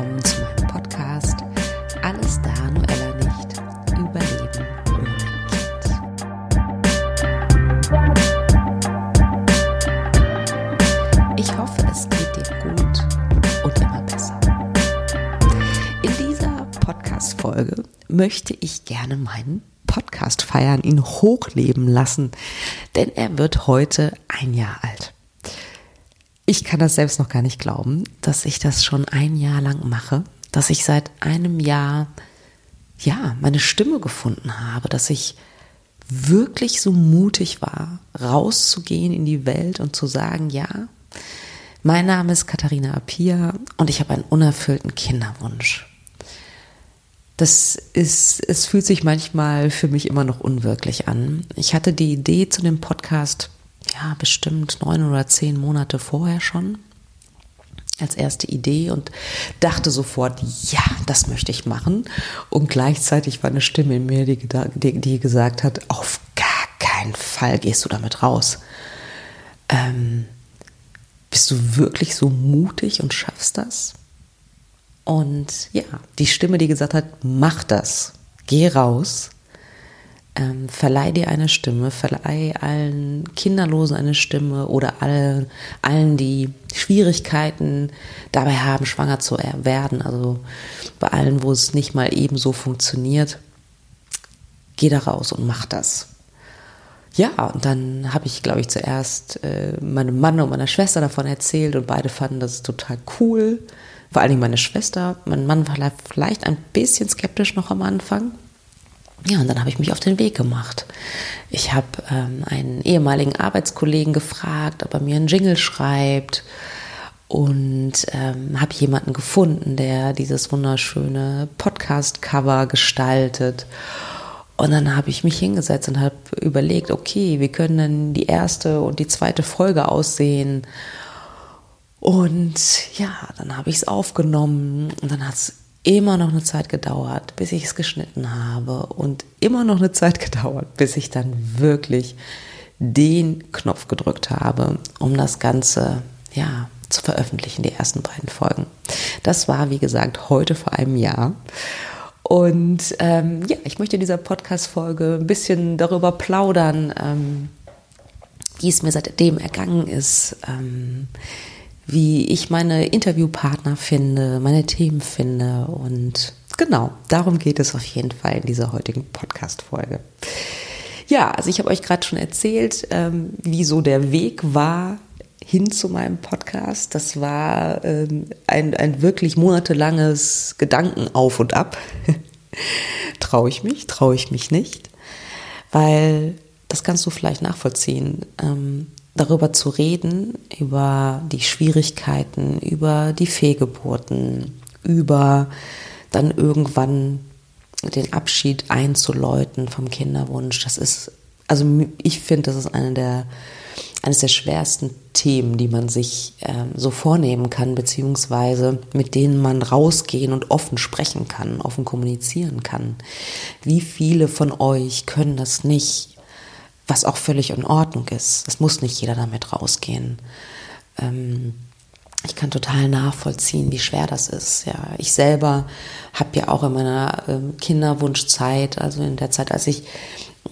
willkommen zu meinem Podcast Alles da, Noella nicht. Überleben ohne Kind. Ich hoffe, es geht dir gut und immer besser. In dieser Podcast-Folge möchte ich gerne meinen Podcast feiern, ihn hochleben lassen, denn er wird heute ein Jahr alt. Ich kann das selbst noch gar nicht glauben, dass ich das schon ein Jahr lang mache, dass ich seit einem Jahr, ja, meine Stimme gefunden habe, dass ich wirklich so mutig war, rauszugehen in die Welt und zu sagen, ja, mein Name ist Katharina Apia und ich habe einen unerfüllten Kinderwunsch. Das ist, es fühlt sich manchmal für mich immer noch unwirklich an. Ich hatte die Idee zu dem Podcast ja, bestimmt neun oder zehn Monate vorher schon als erste Idee und dachte sofort, ja, das möchte ich machen. Und gleichzeitig war eine Stimme in mir, die, die, die gesagt hat, auf gar keinen Fall gehst du damit raus. Ähm, bist du wirklich so mutig und schaffst das? Und ja, die Stimme, die gesagt hat, mach das, geh raus, ähm, verleih dir eine Stimme, verleih allen Kinderlosen eine Stimme oder allen, allen, die Schwierigkeiten dabei haben, schwanger zu werden. Also bei allen, wo es nicht mal ebenso funktioniert, geh da raus und mach das. Ja, und dann habe ich, glaube ich, zuerst äh, meinem Mann und meiner Schwester davon erzählt und beide fanden das total cool. Vor allen Dingen meine Schwester. Mein Mann war vielleicht ein bisschen skeptisch noch am Anfang. Ja, und dann habe ich mich auf den Weg gemacht. Ich habe ähm, einen ehemaligen Arbeitskollegen gefragt, ob er mir einen Jingle schreibt und ähm, habe jemanden gefunden, der dieses wunderschöne Podcast-Cover gestaltet. Und dann habe ich mich hingesetzt und habe überlegt, okay, wie können denn die erste und die zweite Folge aussehen? Und ja, dann habe ich es aufgenommen und dann hat es immer noch eine Zeit gedauert, bis ich es geschnitten habe und immer noch eine Zeit gedauert, bis ich dann wirklich den Knopf gedrückt habe, um das Ganze, ja, zu veröffentlichen, die ersten beiden Folgen. Das war, wie gesagt, heute vor einem Jahr. Und ähm, ja, ich möchte in dieser Podcast-Folge ein bisschen darüber plaudern, ähm, wie es mir seitdem ergangen ist, ähm, wie ich meine Interviewpartner finde, meine Themen finde. Und genau, darum geht es auf jeden Fall in dieser heutigen Podcast-Folge. Ja, also ich habe euch gerade schon erzählt, ähm, wie so der Weg war hin zu meinem Podcast. Das war ähm, ein, ein wirklich monatelanges Gedanken auf und ab. traue ich mich, traue ich mich nicht, weil das kannst du vielleicht nachvollziehen. Ähm, darüber zu reden, über die Schwierigkeiten, über die Fehlgeburten, über dann irgendwann den Abschied einzuläuten vom Kinderwunsch. Das ist, also ich finde, das ist eine der, eines der schwersten Themen, die man sich äh, so vornehmen kann, beziehungsweise mit denen man rausgehen und offen sprechen kann, offen kommunizieren kann. Wie viele von euch können das nicht? Was auch völlig in Ordnung ist. Es muss nicht jeder damit rausgehen. Ähm, ich kann total nachvollziehen, wie schwer das ist. Ja, ich selber habe ja auch in meiner ähm, Kinderwunschzeit, also in der Zeit, als ich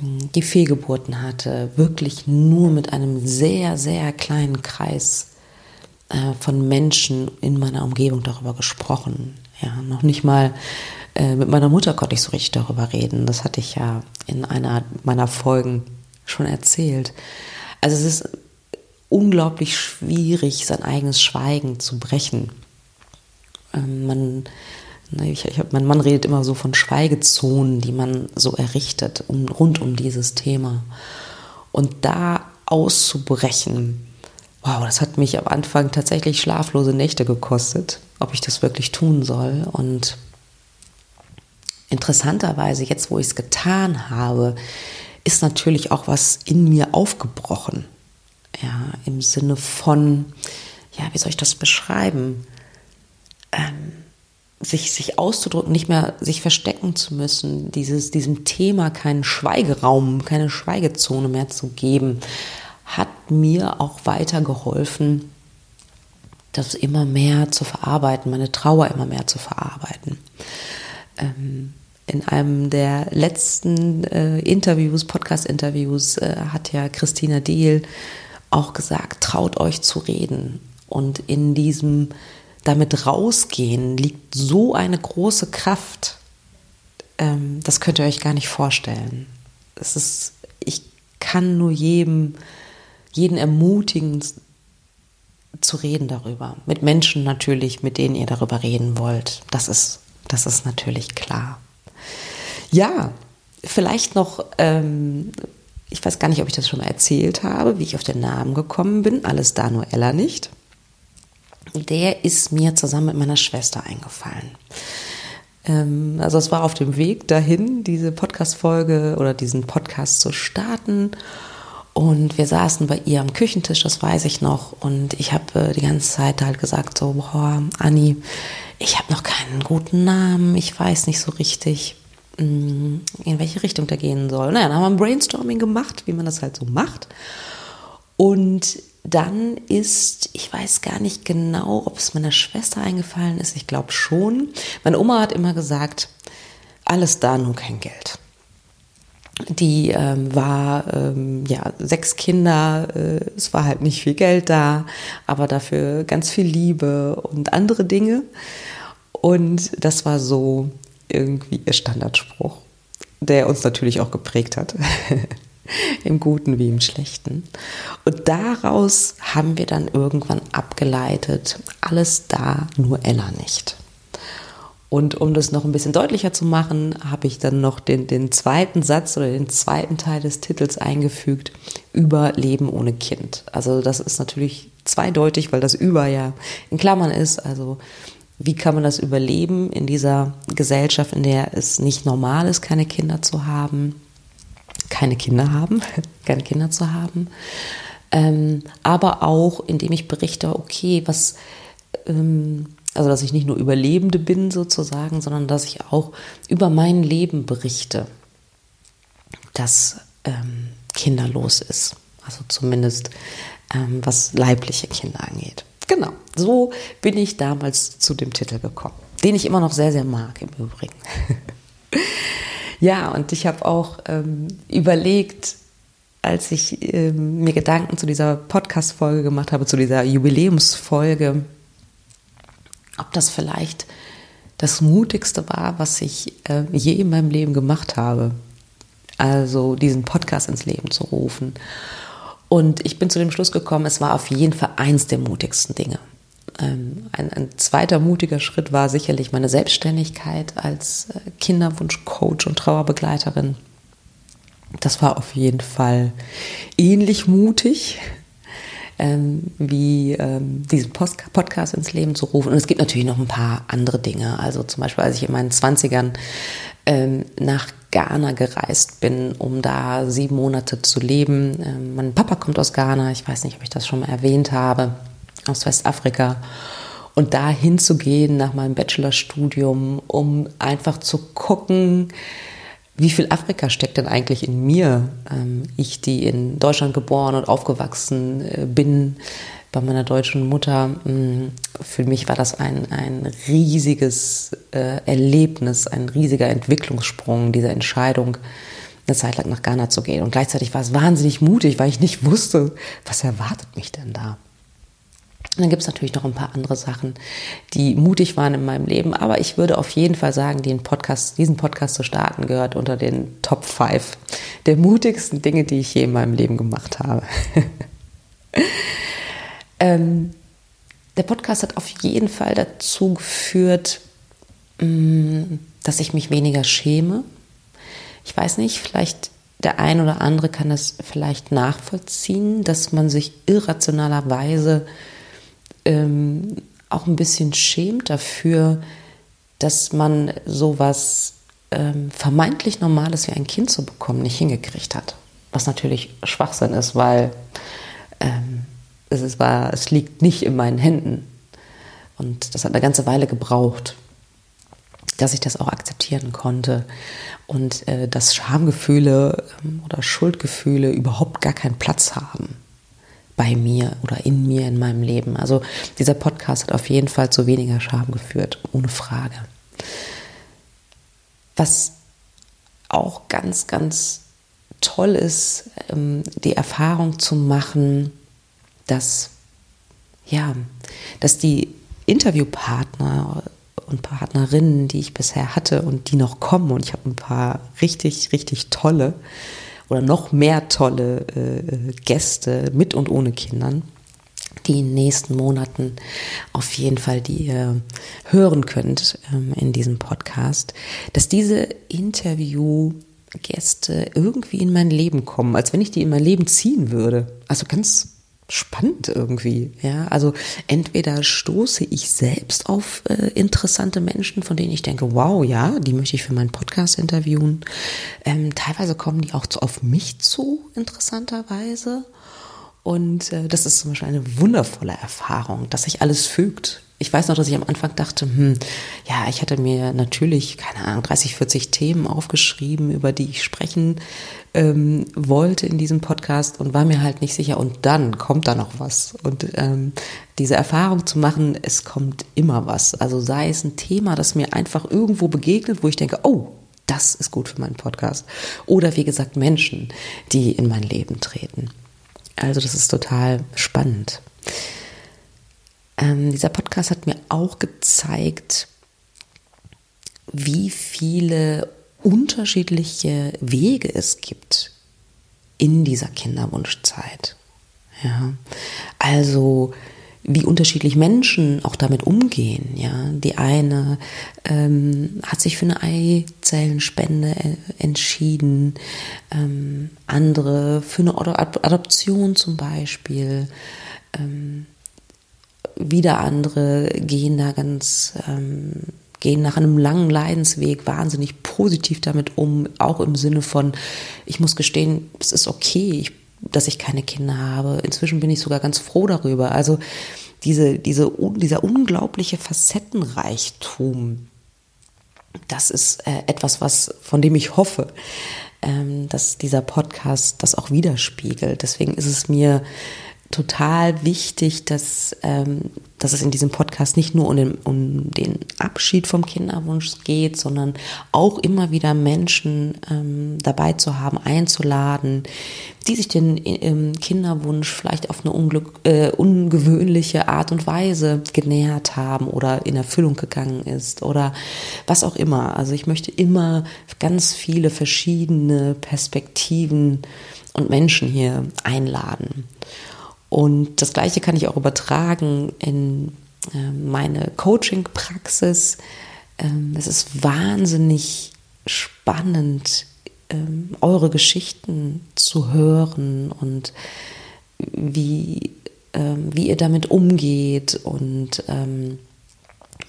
ähm, die Fehlgeburten hatte, wirklich nur mit einem sehr, sehr kleinen Kreis äh, von Menschen in meiner Umgebung darüber gesprochen. Ja, noch nicht mal äh, mit meiner Mutter konnte ich so richtig darüber reden. Das hatte ich ja in einer meiner Folgen schon erzählt. Also es ist unglaublich schwierig, sein eigenes Schweigen zu brechen. Ähm, man, ne, ich, ich, mein Mann redet immer so von Schweigezonen, die man so errichtet um, rund um dieses Thema. Und da auszubrechen, wow, das hat mich am Anfang tatsächlich schlaflose Nächte gekostet, ob ich das wirklich tun soll. Und interessanterweise, jetzt wo ich es getan habe, ist natürlich auch was in mir aufgebrochen. Ja, im Sinne von, ja, wie soll ich das beschreiben? Ähm, sich, sich auszudrücken, nicht mehr sich verstecken zu müssen, dieses, diesem Thema keinen Schweigeraum, keine Schweigezone mehr zu geben, hat mir auch weitergeholfen, das immer mehr zu verarbeiten, meine Trauer immer mehr zu verarbeiten. Ähm, in einem der letzten äh, Interviews, Podcast-Interviews, äh, hat ja Christina Dehl auch gesagt, traut euch zu reden. Und in diesem damit rausgehen liegt so eine große Kraft. Ähm, das könnt ihr euch gar nicht vorstellen. Es ist, ich kann nur jedem, jeden ermutigen, zu reden darüber. Mit Menschen natürlich, mit denen ihr darüber reden wollt. Das ist, das ist natürlich klar. Ja, vielleicht noch, ähm, ich weiß gar nicht, ob ich das schon mal erzählt habe, wie ich auf den Namen gekommen bin. Alles da, nur Ella nicht. Der ist mir zusammen mit meiner Schwester eingefallen. Ähm, also es war auf dem Weg dahin, diese Podcast-Folge oder diesen Podcast zu starten. Und wir saßen bei ihr am Küchentisch, das weiß ich noch. Und ich habe äh, die ganze Zeit halt gesagt, so, boah, Anni, ich habe noch keinen guten Namen, ich weiß nicht so richtig, in welche Richtung der gehen soll. Naja, dann haben wir ein Brainstorming gemacht, wie man das halt so macht. Und dann ist, ich weiß gar nicht genau, ob es meiner Schwester eingefallen ist, ich glaube schon. Meine Oma hat immer gesagt, alles da, nur kein Geld. Die ähm, war, ähm, ja, sechs Kinder, äh, es war halt nicht viel Geld da, aber dafür ganz viel Liebe und andere Dinge. Und das war so irgendwie ihr Standardspruch, der uns natürlich auch geprägt hat. Im Guten wie im Schlechten. Und daraus haben wir dann irgendwann abgeleitet, alles da, nur Ella nicht. Und um das noch ein bisschen deutlicher zu machen, habe ich dann noch den, den zweiten Satz oder den zweiten Teil des Titels eingefügt, über Leben ohne Kind. Also das ist natürlich zweideutig, weil das über ja in Klammern ist. Also wie kann man das überleben in dieser Gesellschaft, in der es nicht normal ist, keine Kinder zu haben, keine Kinder haben, keine Kinder zu haben. Ähm, aber auch, indem ich berichte, okay, was... Ähm, also dass ich nicht nur Überlebende bin sozusagen, sondern dass ich auch über mein Leben berichte, das ähm, kinderlos ist. Also zumindest ähm, was leibliche Kinder angeht. Genau, so bin ich damals zu dem Titel gekommen, den ich immer noch sehr, sehr mag im Übrigen. ja, und ich habe auch ähm, überlegt, als ich ähm, mir Gedanken zu dieser Podcast-Folge gemacht habe, zu dieser Jubiläumsfolge, ob das vielleicht das Mutigste war, was ich äh, je in meinem Leben gemacht habe. Also diesen Podcast ins Leben zu rufen. Und ich bin zu dem Schluss gekommen, es war auf jeden Fall eins der mutigsten Dinge. Ähm, ein, ein, zweiter mutiger Schritt war sicherlich meine Selbstständigkeit als äh, Kinderwunschcoach und Trauerbegleiterin. Das war auf jeden Fall ähnlich mutig ähm, wie ähm, diesen Post Podcast ins Leben zu rufen. Und es gibt natürlich noch ein paar andere Dinge. Also zum Beispiel, als ich in meinen Zwanzigern ähm, nach Ghana gereist bin, um da sieben Monate zu leben. Ähm, mein Papa kommt aus Ghana, ich weiß nicht, ob ich das schon mal erwähnt habe, aus Westafrika. Und da hinzugehen nach meinem Bachelorstudium, um einfach zu gucken, wie viel Afrika steckt denn eigentlich in mir? Ähm, ich, die in Deutschland geboren und aufgewachsen äh, bin, bei meiner deutschen Mutter, mm, für mich war das ein, ein riesiges äh, Erlebnis, ein riesiger Entwicklungssprung, diese Entscheidung, eine Zeit lang nach Ghana zu gehen. Und gleichzeitig war es wahnsinnig mutig, weil ich nicht wusste, was erwartet mich denn da. Und dann gibt es natürlich noch ein paar andere Sachen, die mutig waren in meinem Leben. Aber ich würde auf jeden Fall sagen, den Podcast, diesen Podcast zu starten gehört unter den Top 5 der mutigsten Dinge, die ich je in meinem Leben gemacht habe. ähm, der Podcast hat auf jeden Fall dazu geführt, mm, dass ich mich weniger schäme. Ich weiß nicht, vielleicht der ein oder andere kann das vielleicht nachvollziehen, dass man sich irrationalerweise ähm, auch ein bisschen schämt dafür, dass man sowas ähm, vermeintlich Normales wie ein Kind zu bekommen nicht hingekriegt hat. Was natürlich Schwachsinn ist, weil ähm, es, war, es liegt nicht in meinen Händen. Und das hat eine ganze Weile gebraucht, dass ich das auch akzeptieren konnte. Und äh, dass Schamgefühle ähm, oder Schuldgefühle überhaupt gar keinen Platz haben bei mir oder in mir, in meinem Leben. Also dieser Podcast hat auf jeden Fall zu weniger Scham geführt, ohne Frage. Was auch ganz, ganz toll ist, ähm, die Erfahrung zu machen, dass, ja, dass die Interviewpartner und Partnerinnen, die ich bisher hatte und die noch kommen, und ich habe ein paar richtig, richtig tolle oder noch mehr tolle äh, Gäste mit und ohne Kindern, die in den nächsten Monaten auf jeden Fall die ihr hören könnt ähm, in diesem Podcast, dass diese Interviewgäste irgendwie in mein Leben kommen, als wenn ich die in mein Leben ziehen würde. Also ganz spannend irgendwie. Ja, also entweder stoße ich selbst auf äh, interessante Menschen, von denen ich denke, wow, ja, die möchte ich für meinen Podcast interviewen. Ähm, teilweise kommen die auch zu, auf mich zu, interessanterweise. Und äh, das ist zum Beispiel eine wundervolle Erfahrung, dass sich alles fügt. Ich weiß noch, dass ich am Anfang dachte, hm, ja, ich hatte mir natürlich, keine Ahnung, 30, 40 Themen aufgeschrieben, über die ich sprechen ähm, wollte in diesem Podcast und war mir halt nicht sicher. Und dann kommt da noch was. Und ähm, diese Erfahrung zu machen, es kommt immer was. Also sei es ein Thema, das mir einfach irgendwo begegnet, wo ich denke, oh, das ist gut für meinen Podcast. Oder wie gesagt, Menschen, die in mein Leben treten. Also das ist total spannend. Ähm, dieser Podcast hat mir auch gezeigt, wie viele unterschiedliche Wege es gibt in dieser Kinderwunschzeit. Ja, also wie unterschiedlich Menschen auch damit umgehen. Ja, die eine ähm, hat sich für eine Eizellenspende entschieden, ähm, andere für eine Adoption zum Beispiel. Ähm, wieder andere gehen da ganz ähm, gehen nach einem langen Leidensweg wahnsinnig positiv damit um, auch im Sinne von, ich muss gestehen, es ist okay, ich, dass ich keine Kinder habe. Inzwischen bin ich sogar ganz froh darüber. Also diese, diese, dieser unglaubliche Facettenreichtum, das ist äh, etwas, was, von dem ich hoffe, ähm, dass dieser Podcast das auch widerspiegelt. Deswegen ist es mir total wichtig, dass, ähm, dass es in diesem Podcast nicht nur um den, um den Abschied vom Kinderwunsch geht, sondern auch immer wieder Menschen ähm, dabei zu haben, einzuladen, die sich den ähm, Kinderwunsch vielleicht auf eine unglück, äh, ungewöhnliche Art und Weise genähert haben oder in Erfüllung gegangen ist oder was auch immer. Also ich möchte immer ganz viele verschiedene Perspektiven und Menschen hier einladen. Und das Gleiche kann ich auch übertragen in äh, meine Coaching-Praxis. Ähm, es ist wahnsinnig spannend, ähm, eure Geschichten zu hören und wie, ähm, wie ihr damit umgeht und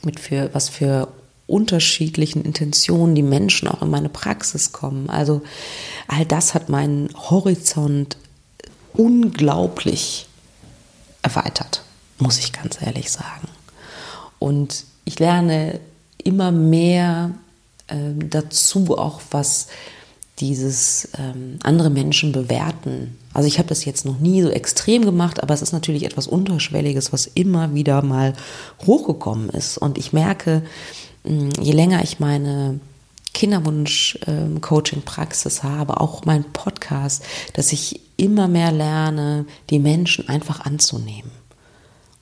mit für, was für unterschiedlichen Intentionen die Menschen auch in meine Praxis kommen. Also all das hat meinen Horizont unglaublich erweitert, muss ich ganz ehrlich sagen. Und ich lerne immer mehr äh, dazu, auch was dieses ähm, andere Menschen bewerten. Also ich habe das jetzt noch nie so extrem gemacht, aber es ist natürlich etwas Unterschwelliges, was immer wieder mal hochgekommen ist. Und ich merke, mh, je länger ich meine Kinderwunsch-Coaching-Praxis ähm, habe, auch mein Podcast, dass ich immer mehr lerne, die Menschen einfach anzunehmen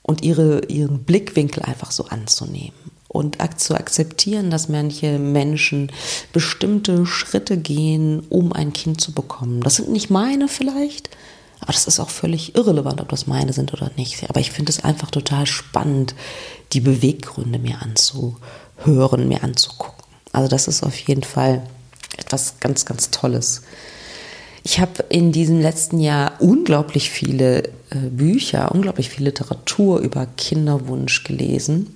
und ihre, ihren Blickwinkel einfach so anzunehmen und zu akzeptieren, dass manche Menschen bestimmte Schritte gehen, um ein Kind zu bekommen. Das sind nicht meine vielleicht, aber das ist auch völlig irrelevant, ob das meine sind oder nicht. Aber ich finde es einfach total spannend, die Beweggründe mir anzuhören, mir anzugucken. Also das ist auf jeden Fall etwas ganz, ganz Tolles. Ich habe in diesem letzten Jahr unglaublich viele äh, Bücher, unglaublich viel Literatur über Kinderwunsch gelesen.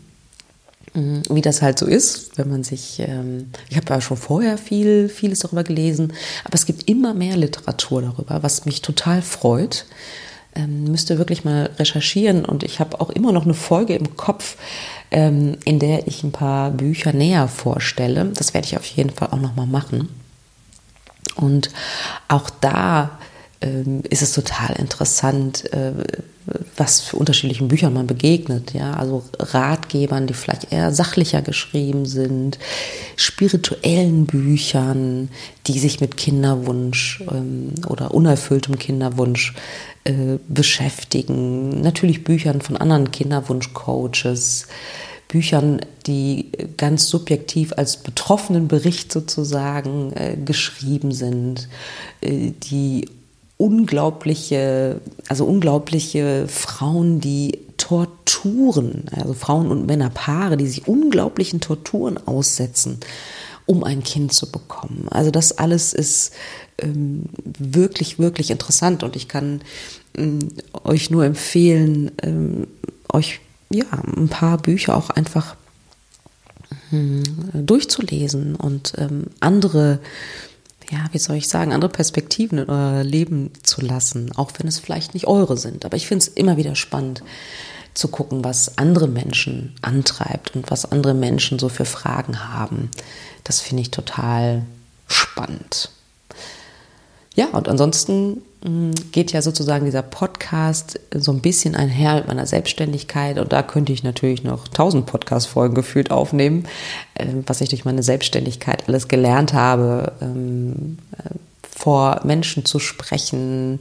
Mhm, wie das halt so ist, wenn man sich, ähm, ich habe ja schon vorher viel, vieles darüber gelesen, aber es gibt immer mehr Literatur darüber, was mich total freut. Ähm, müsste wirklich mal recherchieren und ich habe auch immer noch eine Folge im Kopf, ähm, in der ich ein paar Bücher näher vorstelle. Das werde ich auf jeden Fall auch nochmal machen. Und auch da ähm, ist es total interessant, äh, was für unterschiedlichen Büchern man begegnet. Ja, also Ratgebern, die vielleicht eher sachlicher geschrieben sind, spirituellen Büchern, die sich mit Kinderwunsch ähm, oder unerfülltem Kinderwunsch äh, beschäftigen. Natürlich Büchern von anderen Kinderwunschcoaches. Büchern, die ganz subjektiv als betroffenen Bericht sozusagen äh, geschrieben sind, äh, die unglaubliche, also unglaubliche Frauen, die Torturen, also Frauen und Männerpaare, die sich unglaublichen Torturen aussetzen, um ein Kind zu bekommen. Also das alles ist ähm, wirklich, wirklich interessant und ich kann ähm, euch nur empfehlen, ähm, euch ja ein paar Bücher auch einfach hm, durchzulesen und ähm, andere ja, wie soll ich sagen, andere Perspektiven in euer Leben zu lassen, auch wenn es vielleicht nicht eure sind. Aber ich finde es immer wieder spannend zu gucken, was andere Menschen antreibt und was andere Menschen so für Fragen haben. Das finde ich total spannend. Ja, und ansonsten mm, geht ja sozusagen dieser Podcast so ein bisschen einher mit meiner Selbstständigkeit. Und da könnte ich natürlich noch tausend Podcast-Folgen gefühlt aufnehmen, ähm, was ich durch meine Selbstständigkeit alles gelernt habe, ähm, äh, vor Menschen zu sprechen,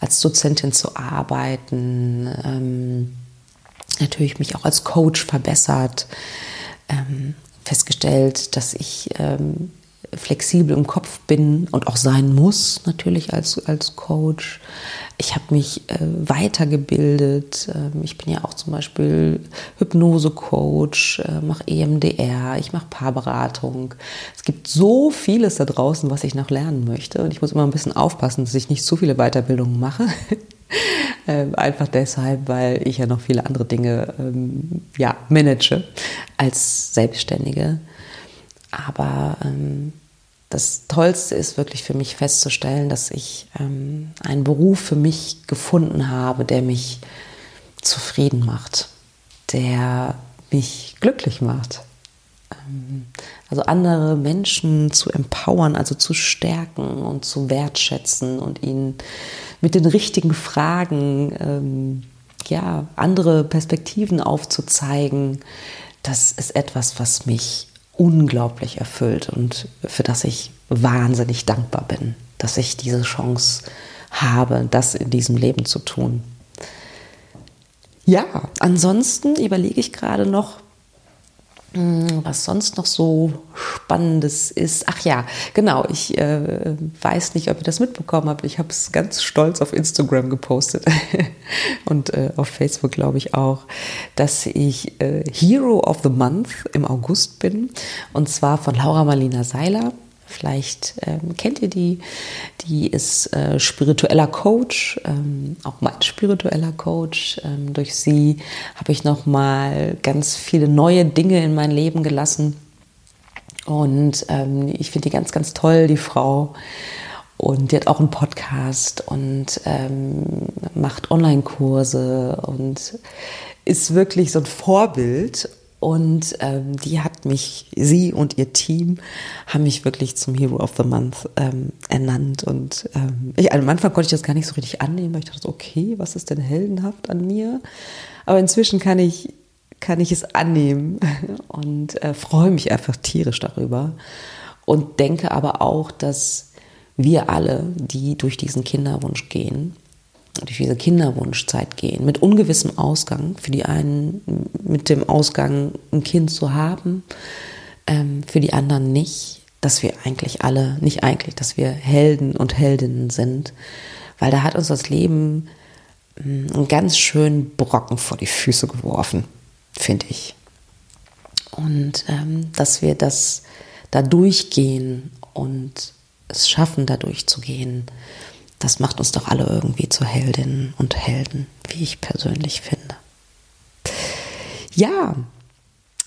als Dozentin zu arbeiten, ähm, natürlich mich auch als Coach verbessert, festgestellt, dass ich flexibel im Kopf bin und auch sein muss, natürlich als, als Coach. Ich habe mich äh, weitergebildet. Ähm, ich bin ja auch zum Beispiel Hypnose-Coach, äh, mache EMDR, ich mache Paarberatung. Es gibt so vieles da draußen, was ich noch lernen möchte. Und ich muss immer ein bisschen aufpassen, dass ich nicht zu viele Weiterbildungen mache. ähm, einfach deshalb, weil ich ja noch viele andere Dinge ähm, ja, manage als Selbstständige. Aber ähm, das Tollste ist wirklich für mich festzustellen, dass ich ähm, einen Beruf für mich gefunden habe, der mich zufrieden macht, der mich glücklich macht. Ähm, also andere Menschen zu empowern, also zu stärken und zu wertschätzen und ihnen mit den richtigen Fragen ähm, ja, andere Perspektiven aufzuzeigen, das ist etwas, was mich unglaublich erfüllt und für das ich wahnsinnig dankbar bin, dass ich diese Chance habe, das in diesem Leben zu tun. Ja, ansonsten überlege ich gerade noch, was sonst noch so Spannendes ist. Ach ja, genau, ich äh, weiß nicht, ob ihr das mitbekommen habt. Ich habe es ganz stolz auf Instagram gepostet und äh, auf Facebook, glaube ich, auch, dass ich äh, Hero of the Month im August bin. Und zwar von Laura Marlina Seiler. Vielleicht ähm, kennt ihr die. Die ist äh, spiritueller Coach, ähm, auch mein spiritueller Coach. Ähm, durch sie habe ich noch mal ganz viele neue Dinge in mein Leben gelassen. Und ähm, ich finde die ganz, ganz toll, die Frau. Und die hat auch einen Podcast und ähm, macht Online-Kurse und ist wirklich so ein Vorbild. Und ähm, die hat mich, sie und ihr Team haben mich wirklich zum Hero of the Month ähm, ernannt. Und ähm, ich, am Anfang konnte ich das gar nicht so richtig annehmen, weil ich dachte, okay, was ist denn heldenhaft an mir? Aber inzwischen kann ich, kann ich es annehmen und äh, freue mich einfach tierisch darüber. Und denke aber auch, dass wir alle, die durch diesen Kinderwunsch gehen, durch diese Kinderwunschzeit gehen, mit ungewissem Ausgang, für die einen mit dem Ausgang ein Kind zu haben, ähm, für die anderen nicht, dass wir eigentlich alle, nicht eigentlich, dass wir Helden und Heldinnen sind, weil da hat uns das Leben hm, einen ganz schönen Brocken vor die Füße geworfen, finde ich. Und ähm, dass wir das da durchgehen und es schaffen, da durchzugehen das macht uns doch alle irgendwie zu Heldinnen und Helden, wie ich persönlich finde. Ja,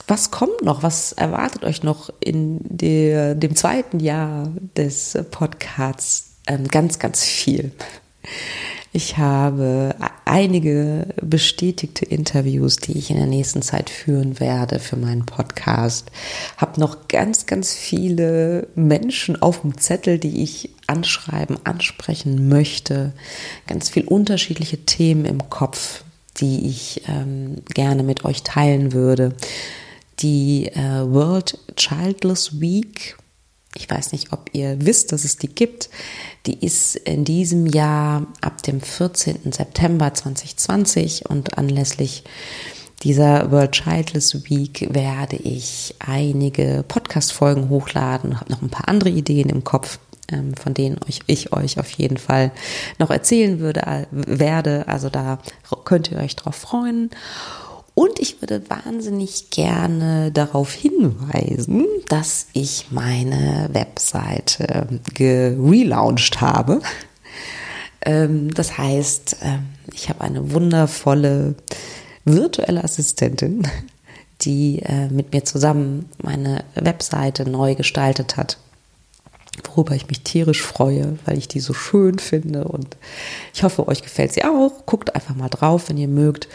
was kommt noch? Was erwartet euch noch in der, dem zweiten Jahr des Podcasts? Ähm, ganz, ganz viel. Ich habe einige bestätigte Interviews, die ich in der nächsten Zeit führen werde für meinen Podcast. Habe noch ganz, ganz viele Menschen auf dem Zettel, die ich anschreiben, ansprechen möchte. Ganz viel unterschiedliche Themen im Kopf, die ich ähm, gerne mit euch teilen würde. Die äh, World Childless Week ich weiß nicht, ob ihr wisst, dass es die gibt. Die ist in diesem Jahr ab dem 14. September 2020 und anlässlich dieser World Childless Week werde ich einige Podcast-Folgen hochladen, habe noch ein paar andere Ideen im Kopf, ähm, von denen ich euch auf jeden Fall noch erzählen würde, äh, werde. Also da könnt ihr euch drauf freuen. Und ich würde wahnsinnig gerne darauf hinweisen, dass ich meine Webseite gelauncht habe. Ähm, das heißt, ähm, ich habe eine wundervolle virtuelle Assistentin, die äh, mit mir zusammen meine Webseite neu gestaltet hat worüber ich mich tierisch freue, weil ich die so schön finde und ich hoffe, euch gefällt sie auch. Guckt einfach mal drauf, wenn ihr mögt.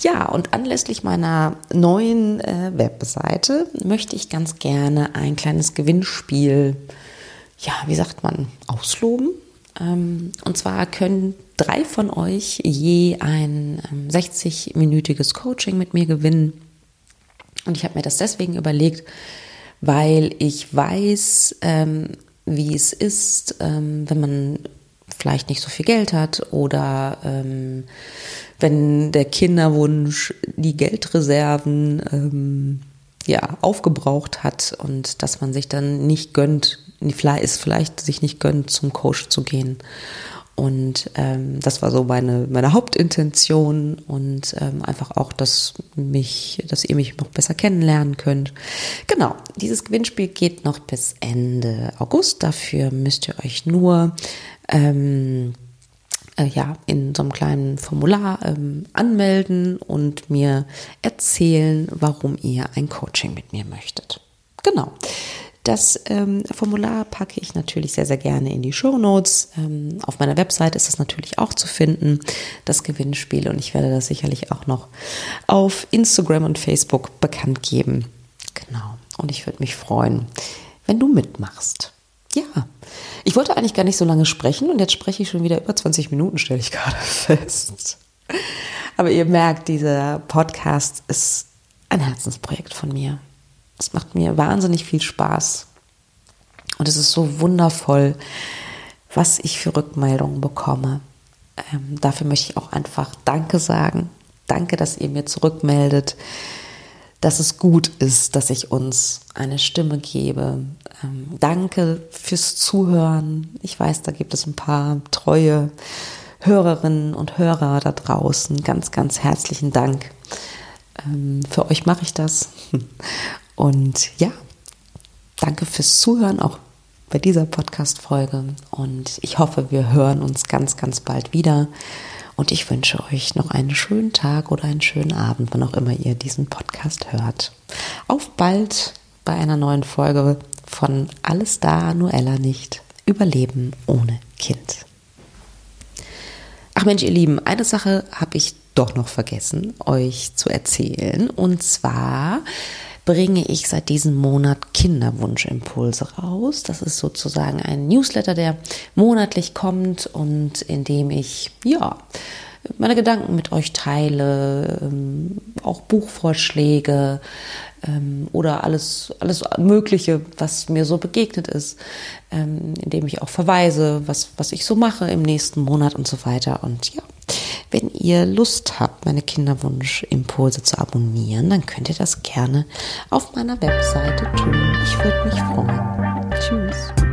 Ja, und anlässlich meiner neuen äh, Webseite möchte ich ganz gerne ein kleines Gewinnspiel, ja, wie sagt man, ausloben. Ähm, und zwar können drei von euch je ein ähm, 60-minütiges Coaching mit mir gewinnen. Und ich habe mir das deswegen überlegt, weil ich weiß, ähm, wie es ist, ähm, wenn man vielleicht nicht so viel Geld hat oder ähm, wenn der Kinderwunsch die Geldreserven ähm, ja aufgebraucht hat und dass man sich dann nicht gönnt, ist vielleicht sich nicht gönnt, zum Coach zu gehen. Und ähm, das war so meine, meine Hauptintention und ähm, einfach auch, dass mich, dass ihr mich noch besser kennenlernen könnt. Genau, dieses Gewinnspiel geht noch bis Ende August. Dafür müsst ihr euch nur ähm, äh, ja, in so einem kleinen Formular ähm, anmelden und mir erzählen, warum ihr ein Coaching mit mir möchtet. Genau. Das ähm, Formular packe ich natürlich sehr, sehr gerne in die Show Notes. Ähm, auf meiner Website ist es natürlich auch zu finden, das Gewinnspiel. Und ich werde das sicherlich auch noch auf Instagram und Facebook bekannt geben. Genau. Und ich würde mich freuen, wenn du mitmachst. Ja, ich wollte eigentlich gar nicht so lange sprechen und jetzt spreche ich schon wieder über 20 Minuten, stelle ich gerade fest. Aber ihr merkt, dieser Podcast ist ein Herzensprojekt von mir. Es macht mir wahnsinnig viel Spaß. Und es ist so wundervoll, was ich für Rückmeldungen bekomme. Ähm, dafür möchte ich auch einfach Danke sagen. Danke, dass ihr mir zurückmeldet, dass es gut ist, dass ich uns eine Stimme gebe. Ähm, danke fürs Zuhören. Ich weiß, da gibt es ein paar treue Hörerinnen und Hörer da draußen. Ganz, ganz herzlichen Dank. Ähm, für euch mache ich das. Und ja, danke fürs Zuhören auch bei dieser Podcast-Folge. Und ich hoffe, wir hören uns ganz, ganz bald wieder. Und ich wünsche euch noch einen schönen Tag oder einen schönen Abend, wann auch immer ihr diesen Podcast hört. Auf bald bei einer neuen Folge von Alles da, nur Ella nicht. Überleben ohne Kind. Ach Mensch, ihr Lieben, eine Sache habe ich doch noch vergessen, euch zu erzählen. Und zwar bringe ich seit diesem Monat Kinderwunschimpulse raus. Das ist sozusagen ein Newsletter, der monatlich kommt und in dem ich, ja, meine Gedanken mit euch teile, ähm, auch Buchvorschläge ähm, oder alles, alles Mögliche, was mir so begegnet ist, ähm, indem ich auch verweise, was, was ich so mache im nächsten Monat und so weiter. Und ja, wenn ihr Lust habt, meine Kinderwunschimpulse zu abonnieren, dann könnt ihr das gerne auf meiner Webseite tun. Ich würde mich freuen.